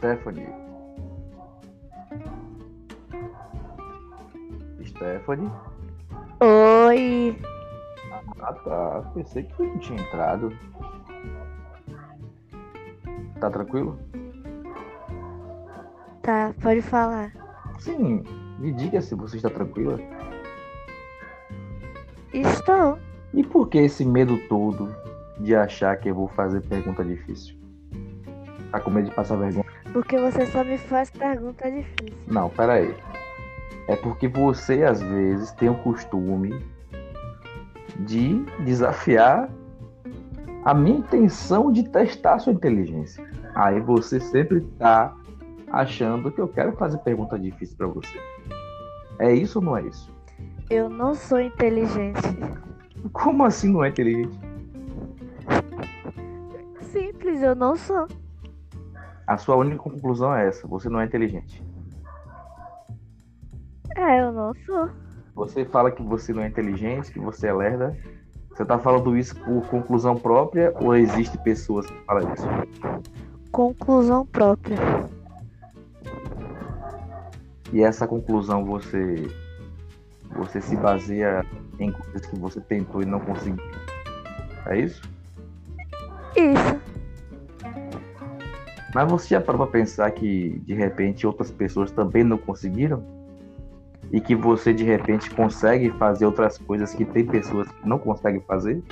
Stephanie. Stephanie? Oi. Ah tá, pensei que não tinha entrado. Tá tranquilo? Tá, pode falar. Sim, me diga se você está tranquila. Estou. E por que esse medo todo de achar que eu vou fazer pergunta difícil? Tá com medo de passar vergonha? Porque você só me faz pergunta difícil. Não, pera aí. É porque você às vezes tem o costume de desafiar a minha intenção de testar sua inteligência. Aí você sempre tá achando que eu quero fazer pergunta difícil para você. É isso ou não é isso? Eu não sou inteligente. Como assim não é inteligente? Simples, eu não sou. A sua única conclusão é essa: você não é inteligente. É, eu não sou. Você fala que você não é inteligente, que você é lerda. Você tá falando isso por conclusão própria ou existe pessoas que falam isso? Conclusão própria. E essa conclusão você você se baseia em coisas que você tentou e não conseguiu. É isso? Isso. Mas você já parou pra pensar que de repente outras pessoas também não conseguiram? E que você de repente consegue fazer outras coisas que tem pessoas que não conseguem fazer?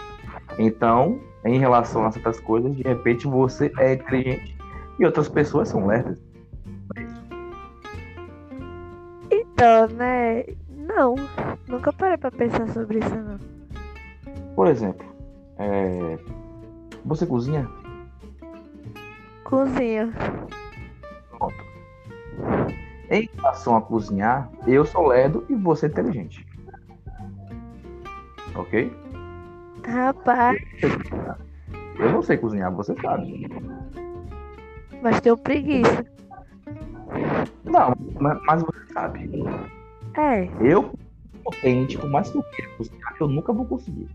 Então, em relação a certas coisas, de repente você é inteligente e outras pessoas são lerdas. Então, né? Não. Nunca parei pra pensar sobre isso, não. Por exemplo, é, você cozinha? Cozinha. Pronto. Em relação a cozinhar, eu sou lerdo e você é inteligente. Ok? Rapaz, Eu não sei cozinhar, você sabe. mas tenho preguiça. Não, mas, mas você sabe. É, Eu, potente, por mais que eu queira cozinhar, eu nunca vou conseguir.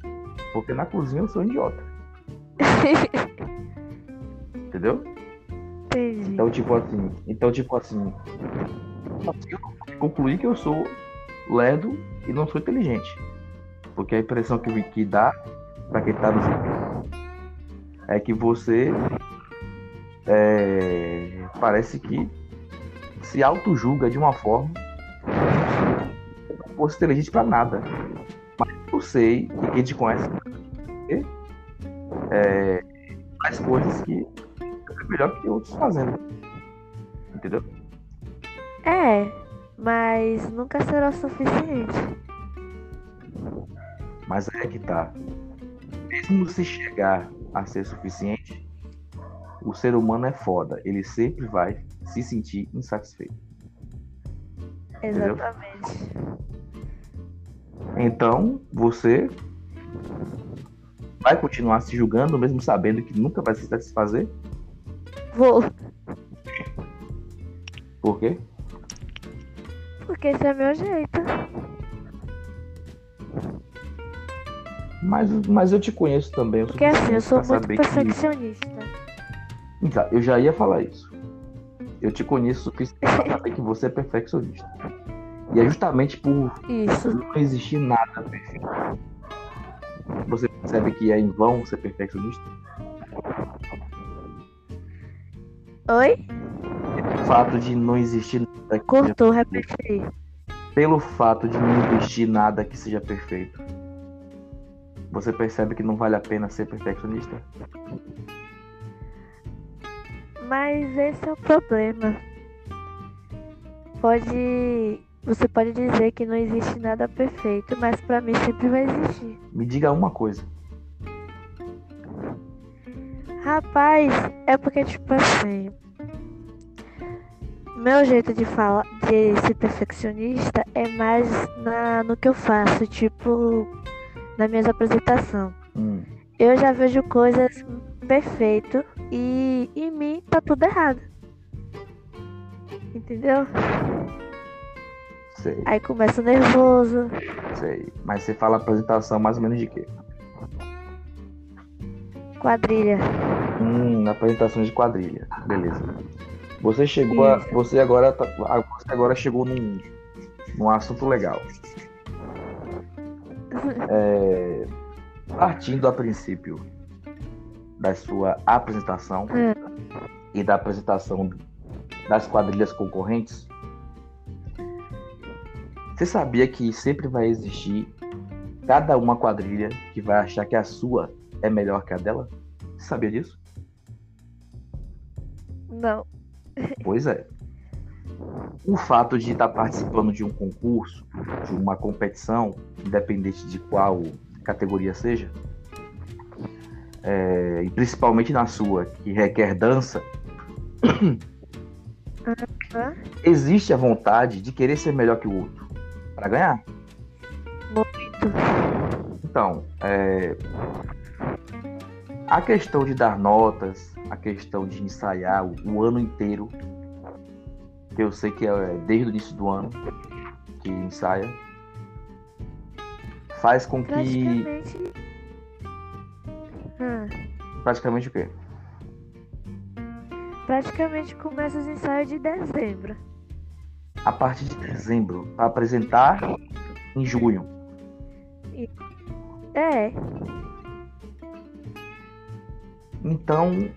Porque na cozinha eu sou um idiota. Entendeu? Então, tipo assim, então, tipo assim, eu que eu sou lerdo e não sou inteligente. Porque a impressão que, que dá pra quem tá nos é que você é, parece que se auto-julga de uma forma que não fosse inteligente pra nada. Mas eu sei que quem te conhece é, faz coisas que melhor que outros fazendo. Entendeu? É, mas nunca será o suficiente. Mas é que tá. Mesmo se chegar a ser suficiente, o ser humano é foda. Ele sempre vai se sentir insatisfeito. Entendeu? Exatamente. Então, você vai continuar se julgando, mesmo sabendo que nunca vai se satisfazer. Vou. Por quê? Porque esse é meu jeito. Mas, mas eu te conheço também. o Porque assim, eu sou muito saber que- perfeccionista. Então, eu já ia falar isso. Eu te conheço o suficiente pra saber que você é perfeccionista. E é justamente por Isso. não existir nada perfeito. Você percebe que é em vão ser perfeccionista? Oi? O fato de não existir nada que seja Cortou, repete aí. pelo fato de não existir nada que seja perfeito. Você percebe que não vale a pena ser perfeccionista? Mas esse é o problema. Pode. Você pode dizer que não existe nada perfeito, mas pra mim sempre vai existir. Me diga uma coisa. Rapaz, é porque, tipo assim. Meu jeito de falar, de ser perfeccionista é mais na, no que eu faço, tipo, nas minhas apresentações. Hum, Eu já vejo coisas perfeito e em mim tá tudo errado. Entendeu? sei, Aí começa nervoso. sei. Mas você fala apresentação mais ou menos de quê? Quadrilha. Hum, apresentação de quadrilha. Beleza. Você chegou a, você agora tá- você agora chegou num, num assunto legal. É, partindo a princípio da sua apresentação É. e da apresentação das quadrilhas concorrentes, você sabia que sempre vai existir cada uma quadrilha que vai achar que a sua é melhor que a dela? Você sabia disso? Não. Pois é. O fato de estar participando de um concurso, de uma competição, independente de qual categoria seja, é, e principalmente na sua, que requer dança, Hã? existe a vontade de querer ser melhor que o outro para ganhar. Então, é, a questão de dar notas, a questão de ensaiar o, o ano inteiro, que eu sei que é desde o início do ano que ensaia, faz com que Praticamente. Hã. praticamente o quê? Praticamente começa os ensaios de dezembro. A partir de dezembro, para apresentar em junho. É. Então,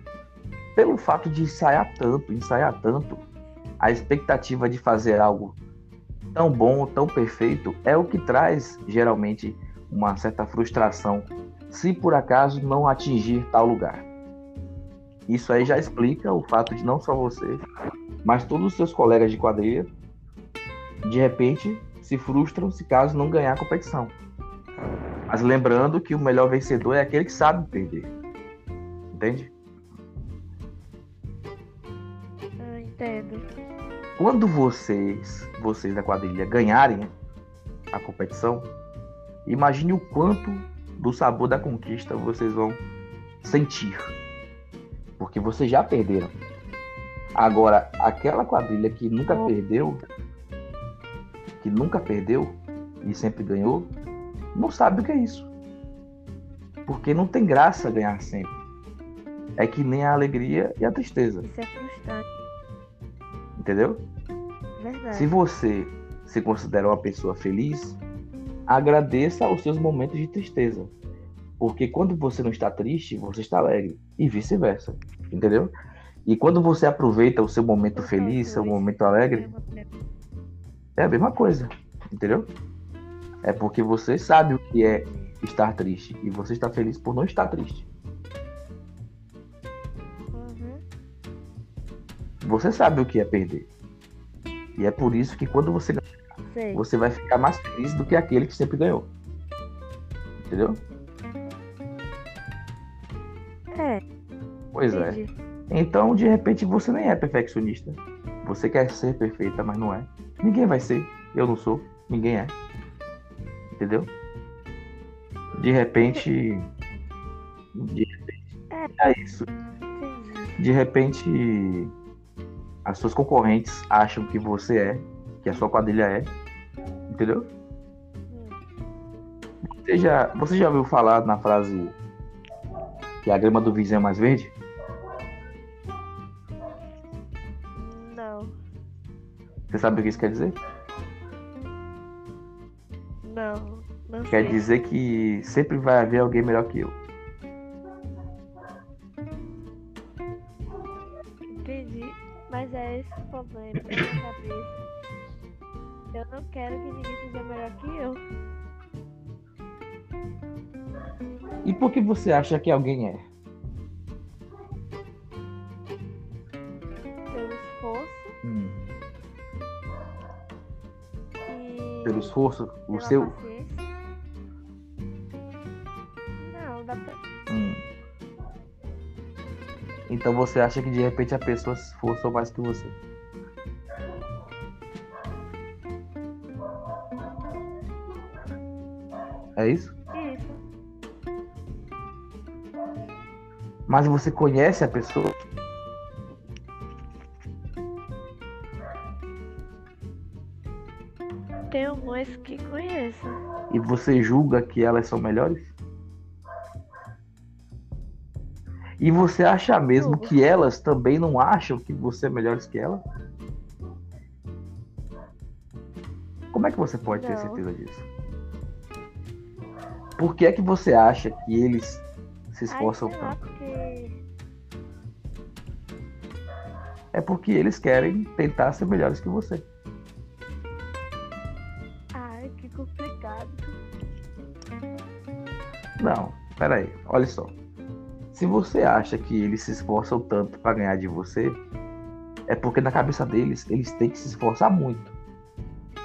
pelo fato de ensaiar tanto, ensaiar tanto, a expectativa de fazer algo tão bom, tão perfeito, é o que traz geralmente uma certa frustração se por acaso não atingir tal lugar. Isso aí já explica o fato de não só você, mas todos os seus colegas de quadrilha, de repente, se frustram se caso não ganhar a competição. Mas lembrando que o melhor vencedor é aquele que sabe perder. Entende? Eu entendo. Quando vocês, vocês da quadrilha, ganharem a competição, imagine o quanto do sabor da conquista vocês vão sentir. Porque vocês já perderam. Agora, aquela quadrilha que nunca Oh. perdeu, que nunca perdeu e sempre ganhou, não sabe o que é isso. Porque não tem graça ganhar sempre. É que nem a alegria e a tristeza, Isso é frustrante. entendeu? Verdade. Se você se considera uma pessoa feliz, agradeça aos seus momentos de tristeza. Porque quando você não está triste, você está alegre. E vice-versa. Entendeu? E quando você aproveita o seu momento feliz, seu momento alegre, é a mesma coisa. Entendeu? É porque você sabe o que é estar triste. E você está feliz por não estar triste. Você sabe o que é perder. E é por isso que quando você Sei. você vai ficar mais feliz do que aquele que sempre ganhou. Entendeu? É, Pois é. entendi. Então, de repente, você nem é perfeccionista. Você quer ser perfeita, mas não é. Ninguém vai ser. Eu não sou. Ninguém é. Entendeu? De repente. De repente. É isso. Entendi. De repente. As suas concorrentes acham que você é. Que a sua quadrilha é. Entendeu? Você já, você já ouviu falar na frase que a grama do vizinho é mais verde? Não, Você sabe o que isso quer dizer? não, não Quer sei. dizer que sempre vai haver alguém melhor que eu. Problema na minha cabeça. Eu não quero que ninguém seja melhor que eu. E por que você acha que alguém é? Pelo esforço Hum, e. pelo esforço, o seu. paciência. Não, dá pra. Hum. Então você acha que de repente a pessoa se esforçou mais que você? É isso? Isso. Mas você conhece a pessoa? Tem alguns que conheço. E você julga que elas são melhores? E você acha mesmo que elas também não acham que você é melhor que ela? Como é que você pode ter Não. certeza disso? Por que é que você acha que eles se esforçam Ai, tanto? porque... É porque eles querem tentar ser melhores que você. Ai, que complicado. Não, peraí, olha só. Se você acha que eles se esforçam tanto para ganhar de você, é porque na cabeça deles eles têm que se esforçar muito.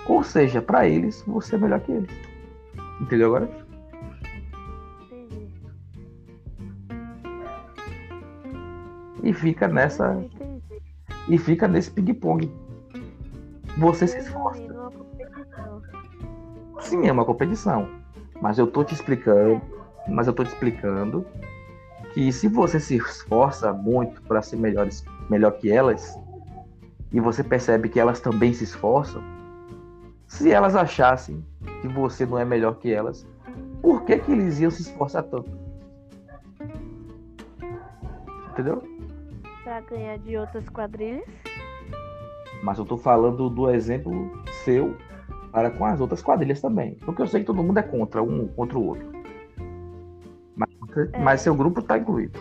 Ou seja, para eles você é melhor que eles. Entendeu agora? E fica nessa e fica nesse ping-pong. Você se esforça. Competição. Sim, é uma competição. Mas eu tô te explicando, mas eu tô te explicando que se você se esforça muito para ser melhores, melhor que elas, e você percebe que elas também se esforçam, se elas achassem que você não é melhor que elas, por que que eles iam se esforçar tanto? Entendeu? Pra ganhar de outras quadrilhas. Mas eu tô falando do exemplo seu para com as outras quadrilhas também. Porque eu sei que todo mundo é contra um contra o outro. Mas, É. mas seu grupo tá incluído.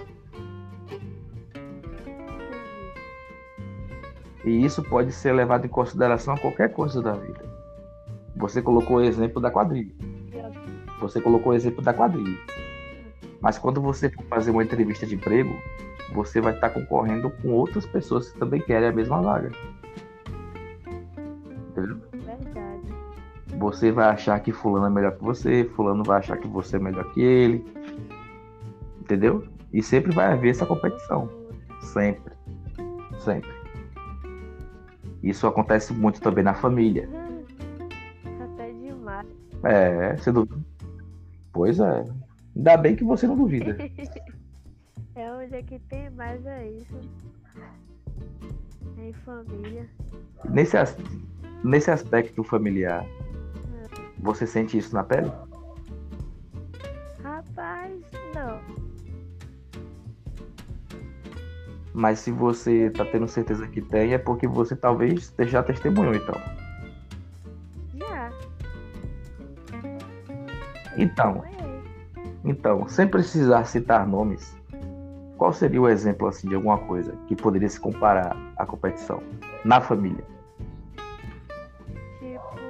E isso pode ser levado em consideração a qualquer coisa da vida. Você colocou o exemplo da quadrilha. Você colocou o exemplo da quadrilha. Mas quando você for fazer uma entrevista de emprego, você vai estar concorrendo com outras pessoas que também querem a mesma vaga. Entendeu? Verdade. Você vai achar que fulano é melhor que você, fulano vai achar que você é melhor que ele. Entendeu? E sempre vai haver essa competição. Sempre. Sempre. Isso acontece muito também na família. Até demais. É, você duvida. Pois é. Ainda bem que você não duvida. É onde é que tem mais é isso. É em família. Nesse, as- nesse aspecto familiar, você sente isso na pele? Rapaz, não. Mas se você tá tendo certeza que tem, é porque você talvez já testemunhou, então. Já. Então, então, sem precisar citar nomes, qual seria o exemplo assim de alguma coisa que poderia se comparar à competição na família? Tipo.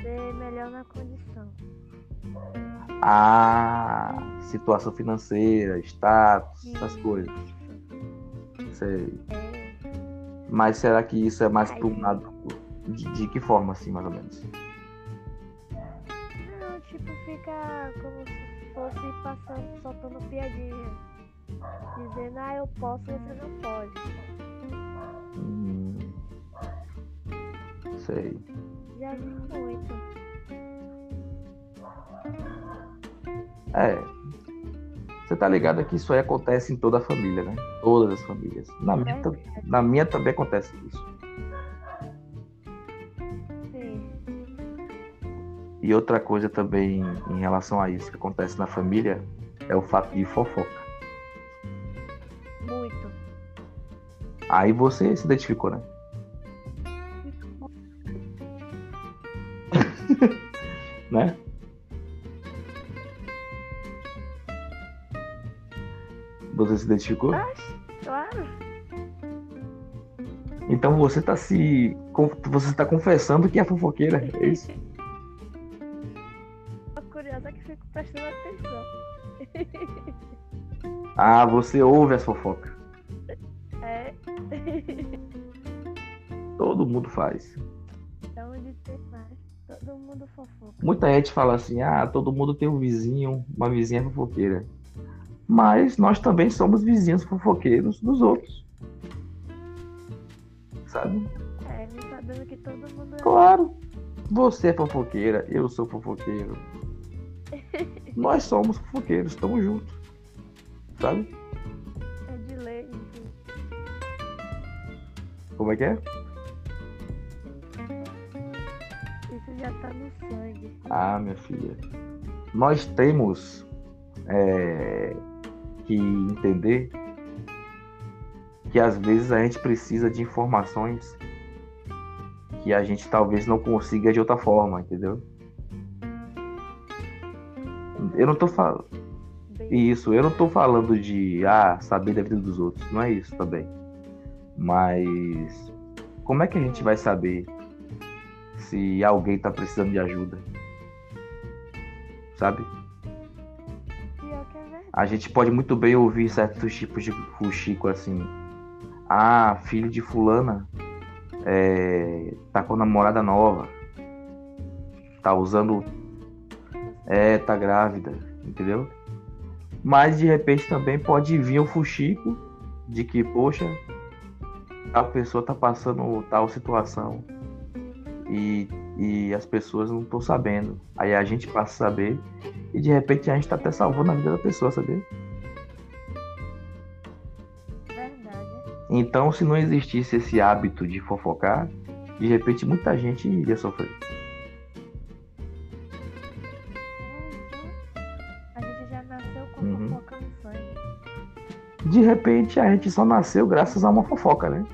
Ser melhor na condição. A situação financeira, status, essas coisas. Sei. É. Mas será que isso é mais Ai. para um lado de, de que forma assim, mais ou menos? Não, tipo, fica como fosse passando, soltando piadinha. Dizendo, ah, eu posso, você não pode. Hum, sei. Já vi muito. É. Você tá ligado que isso aí acontece em toda a família, né? Todas as famílias. Na minha, tam- na minha também acontece isso. E outra coisa também em relação a isso que acontece na família é o fato de fofoca. Muito. Aí você se identificou, né? né? Você se identificou? Claro. Então você tá se. Você tá confessando que é fofoqueira, é isso? Ah, você ouve as fofocas. É. Todo mundo faz. Onde tem mais. Todo mundo fofoca. Muita gente fala assim, ah, todo mundo tem um vizinho, uma vizinha fofoqueira. Mas nós também somos vizinhos fofoqueiros dos outros. Sabe? É, sabendo que todo mundo é. Claro. Você é fofoqueira, eu sou fofoqueiro. Nós somos fofoqueiros, estamos juntos. Sabe? É de lei. Como é que é? Isso já tá no sangue. Ah, minha filha. Nós temos é, que entender que às vezes a gente precisa de informações que a gente talvez não consiga de outra forma, entendeu? Eu não tô falando isso, eu não tô falando de ah, saber da vida dos outros, não é isso também. Mas como é que a gente vai saber se alguém tá precisando de ajuda? Sabe? A gente pode muito bem ouvir certos tipos de fuxico assim. Ah, filho de fulana é, tá com namorada nova. Tá usando. É, tá grávida, entendeu? Mas de repente também pode vir o fuxico de que, poxa, a pessoa tá passando tal situação e, e as pessoas não estão sabendo. Aí a gente passa a saber e de repente a gente tá até salvando a vida da pessoa, sabia? Então, se não existisse esse hábito de fofocar, de repente muita gente iria sofrer. De repente a gente só nasceu graças a uma fofoca, né?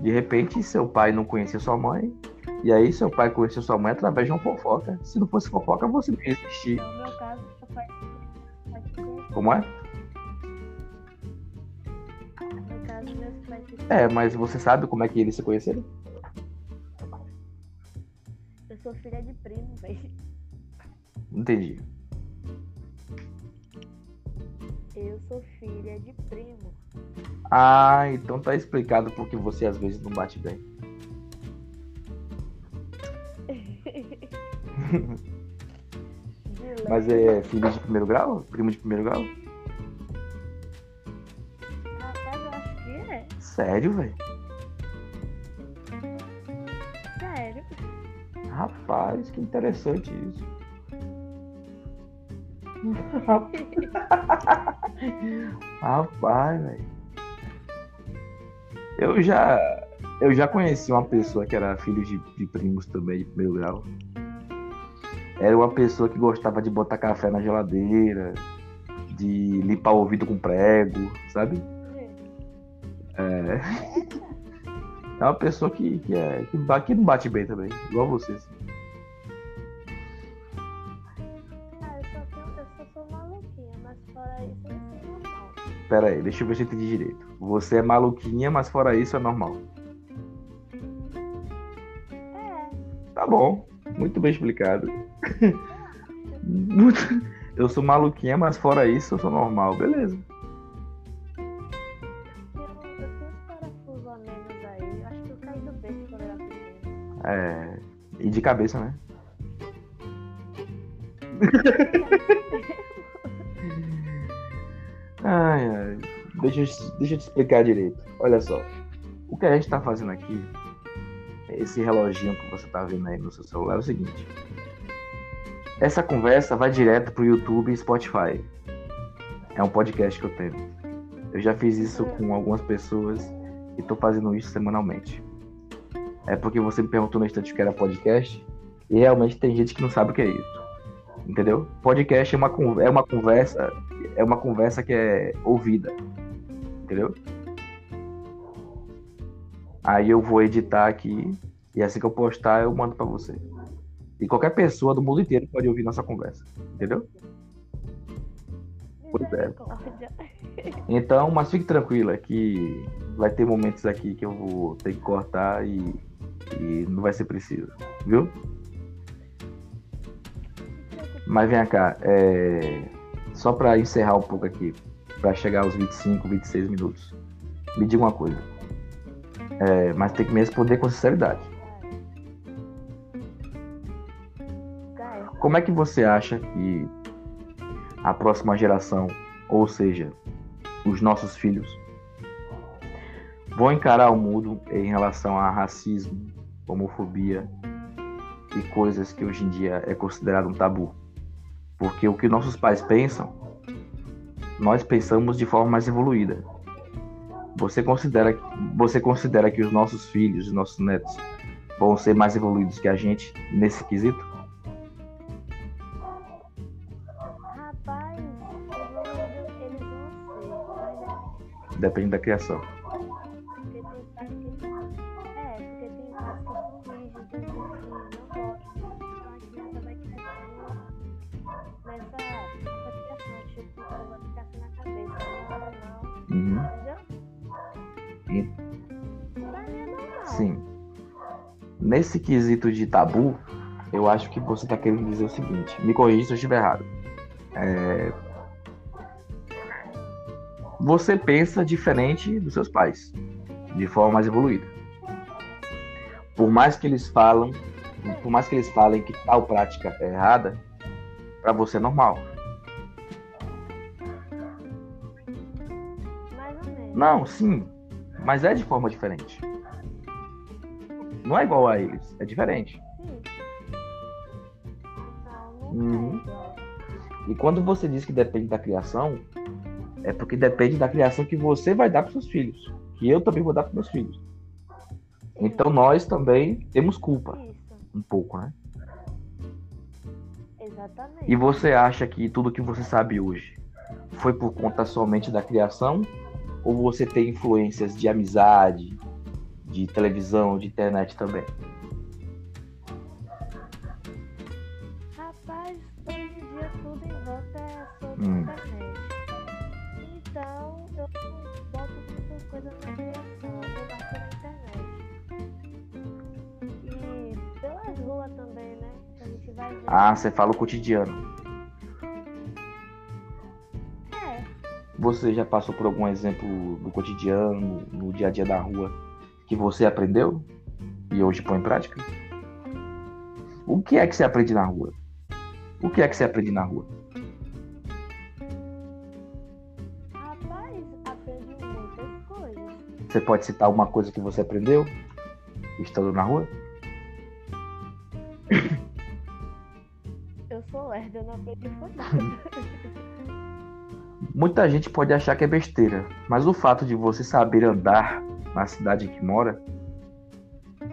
De repente seu pai não conhecia sua mãe, e aí seu pai conheceu sua mãe através de uma fofoca. Se não fosse fofoca, você não ia existir. No meu caso, seu pai. Como é? É, mas você sabe como é que eles se conheceram? Eu sou filha de primo, velho. Entendi. Sou filha de primo. Ah, então tá explicado porque você às vezes não bate bem. Mas é filho de primeiro grau? Primo de primeiro grau? Sério, velho? Sério? Rapaz, que interessante isso. Rapaz, velho. Eu já, eu já conheci uma pessoa que era filho de, de primos também, de primeiro grau. Era uma pessoa que gostava de botar café na geladeira, de limpar o ouvido com prego, sabe? É. É uma pessoa que, que, é, que, que não bate bem também, igual você. Mas fora isso normal. Pera aí, deixa eu ver se eu entendi direito. Você é maluquinha, mas fora isso é normal. É. Tá bom, muito bem explicado. eu sou maluquinha, mas fora isso eu sou normal, beleza. É, e de cabeça, né? ai, ai. Deixa, eu, deixa eu te explicar direito. Olha só. O que a gente tá fazendo aqui, esse reloginho que você tá vendo aí no seu celular, é o seguinte. Essa conversa vai direto pro YouTube e Spotify. É um podcast que eu tenho. Eu já fiz isso com algumas pessoas e tô fazendo isso semanalmente é porque você me perguntou no instante o que era podcast, e realmente tem gente que não sabe o que é isso. Entendeu? Podcast é uma, é uma conversa, é uma conversa que é ouvida. Entendeu? Aí eu vou editar aqui e assim que eu postar eu mando para você. E qualquer pessoa do mundo inteiro pode ouvir nossa conversa. Entendeu? Pois é. Então, mas fique tranquila que vai ter momentos aqui que eu vou ter que cortar e e não vai ser preciso, viu? Mas vem cá, é... só para encerrar um pouco aqui, para chegar aos 25, 26 minutos, me diga uma coisa. É... Mas tem que me responder com sinceridade. Como é que você acha que a próxima geração, ou seja, os nossos filhos, vão encarar o mundo em relação a racismo, homofobia e coisas que hoje em dia é considerado um tabu. Porque o que nossos pais pensam, nós pensamos de forma mais evoluída. Você considera, você considera que os nossos filhos, os nossos netos, vão ser mais evoluídos que a gente nesse quesito? Rapaz. Depende da criação. Porque Nesse quesito de tabu, eu acho que você está querendo dizer o seguinte: me corrija se eu estiver errado. É, Você pensa diferente dos seus pais, de forma mais evoluída. Por mais que eles falam, por mais que eles falem que tal prática é errada, para você é normal. Não, sim, mas é de forma diferente. Não é igual a eles, é diferente. Sim. Não, não Uhum. é. E quando você diz que depende da criação, é porque depende da criação que você vai dar para seus filhos, que eu também vou dar para meus filhos. Então nós também temos culpa, Isso, um pouco, né? exatamente. E você acha que tudo que você sabe hoje foi por conta somente da criação? Ou você tem influências de amizade, de televisão, de internet também? Rapaz, hoje em dia tudo em volta é sobre Hum. internet. Então, eu boto muitas coisas na criação, eu mais pela internet. E pelas ruas também, né? A gente vai ver. Ah, você fala o cotidiano. É, Você já passou por algum exemplo do cotidiano, no dia a dia da rua, que você aprendeu e hoje põe em prática? O que é que você aprende na rua? O que é que você aprende na rua? rapaz, aprendi muitas coisas. Você pode citar uma coisa que você aprendeu estando na rua? Eu sou lerda, eu não aprendi nada. Muita gente pode achar que é besteira, mas o fato de você saber andar na cidade que mora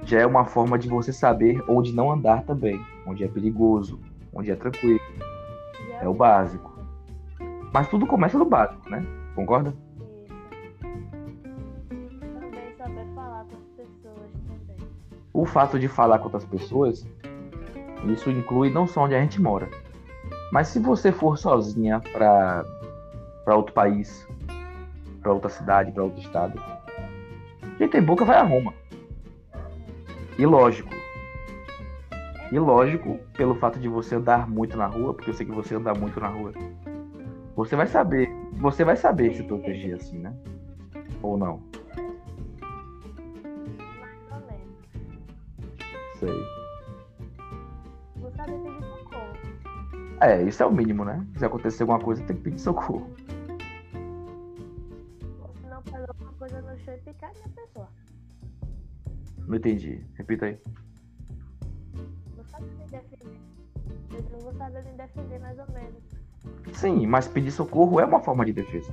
já é uma forma de você saber onde não andar também, onde é perigoso, onde é tranquilo. É o básico. Mas tudo começa no básico, né? Concorda? Também saber falar com as pessoas também. O fato de falar com outras pessoas, isso inclui não só onde a gente mora, mas se você for sozinha para para outro país, para outra cidade, para outro estado, quem tem boca vai a Roma. E lógico, e lógico, pelo fato de você andar muito na rua, porque eu sei que você anda muito na rua, você vai saber, você vai saber se proteger assim, né? Ou não? Sei. É, isso é o mínimo, né? Se acontecer alguma coisa, tem que pedir socorro. Não entendi. Repita aí. Vou saber me defender. Eu não vou saber me defender mais ou menos. Sim, mas pedir socorro é uma forma de defesa.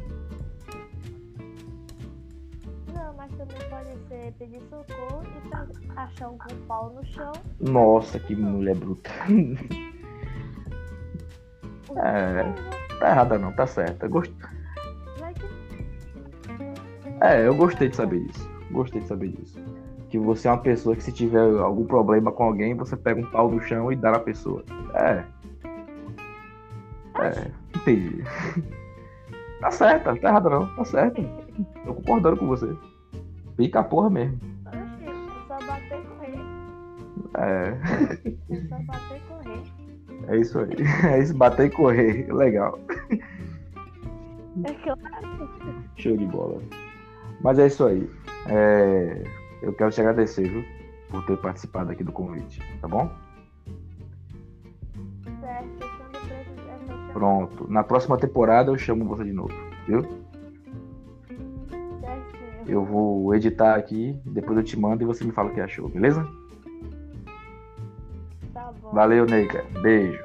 Não, mas também pode ser pedir socorro e achar algum pau no chão. Nossa, que mulher bruta. É. Tá errada não, tá certa. Gost... É, eu gostei de saber disso. Gostei de saber disso. Que você é uma pessoa que se tiver algum problema com alguém, você pega um pau no chão e dá na pessoa. É. É, entendi. Tá certa, tá errada não, tá certa. Tô concordando com você. Pica a porra mesmo. Oxi, é só bater e correr. É, É só bater e correr. é isso aí. É isso, bater e correr. Legal. É claro. Show de bola. Mas é isso aí. É, Eu quero te agradecer, viu? Por ter participado aqui do convite, tá bom? Certo, quando precisar. Pronto. Na próxima temporada eu chamo você de novo, viu? Eu vou editar aqui, depois eu te mando e você me fala o que achou, beleza? Tá bom. Valeu, Neica. Beijo.